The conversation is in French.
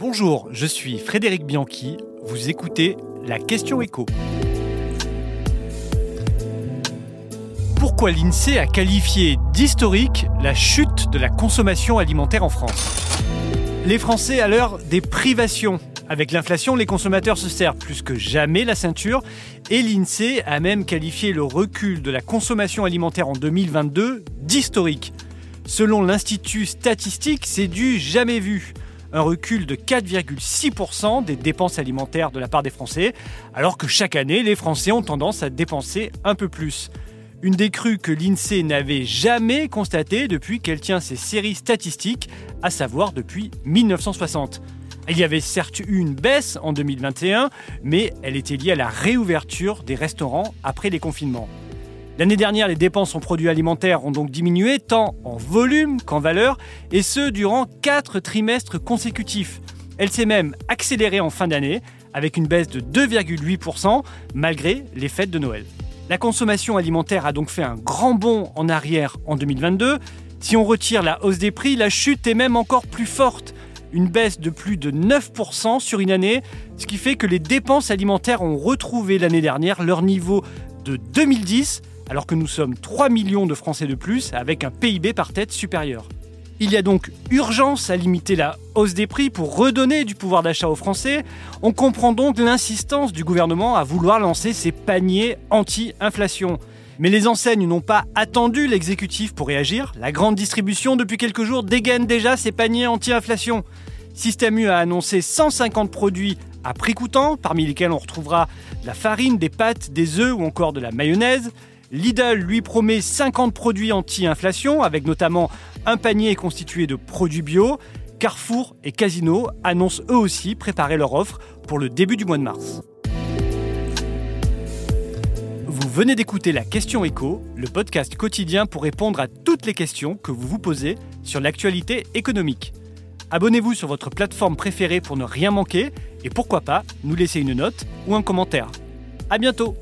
Bonjour, je suis Frédéric Bianchi. Vous écoutez la question écho. Pourquoi l'INSEE a qualifié d'historique la chute de la consommation alimentaire en France? Les Français à l'heure des privations. Avec l'inflation, les consommateurs se serrent plus que jamais la ceinture et l'INSEE a même qualifié le recul de la consommation alimentaire en 2022 d'historique. Selon l'Institut statistique, c'est du jamais vu un recul de 4,6% des dépenses alimentaires de la part des Français, alors que chaque année, les Français ont tendance à dépenser un peu plus. Une décrue que l'INSEE n'avait jamais constatée depuis qu'elle tient ses séries statistiques, à savoir depuis 1960. Il y avait certes eu une baisse en 2021, mais elle était liée à la réouverture des restaurants après les confinements. L'année dernière, les dépenses en produits alimentaires ont donc diminué tant en volume qu'en valeur, et ce durant quatre trimestres consécutifs. Elle s'est même accélérée en fin d'année, avec une baisse de 2,8% malgré les fêtes de Noël. La consommation alimentaire a donc fait un grand bond en arrière en 2022. Si on retire la hausse des prix, la chute est même encore plus forte. Une baisse de plus de 9% sur une année, ce qui fait que les dépenses alimentaires ont retrouvé l'année dernière leur niveau de 2010 alors que nous sommes 3 millions de Français de plus avec un PIB par tête supérieur. Il y a donc urgence à limiter la hausse des prix pour redonner du pouvoir d'achat aux Français. On comprend donc l'insistance du gouvernement à vouloir lancer ces paniers anti-inflation. Mais les enseignes n'ont pas attendu l'exécutif pour réagir. La grande distribution, depuis quelques jours, dégaine déjà ses paniers anti-inflation. Système U a annoncé 150 produits à prix coûtant, parmi lesquels on retrouvera de la farine, des pâtes, des œufs ou encore de la mayonnaise. Lidl lui promet 50 produits anti-inflation, avec notamment un panier constitué de produits bio. Carrefour et Casino annoncent eux aussi préparer leur offre pour le début du mois de mars. Vous venez d'écouter la Question Écho, le podcast quotidien pour répondre à toutes les questions que vous vous posez sur l'actualité économique. Abonnez-vous sur votre plateforme préférée pour ne rien manquer et pourquoi pas nous laisser une note ou un commentaire. À bientôt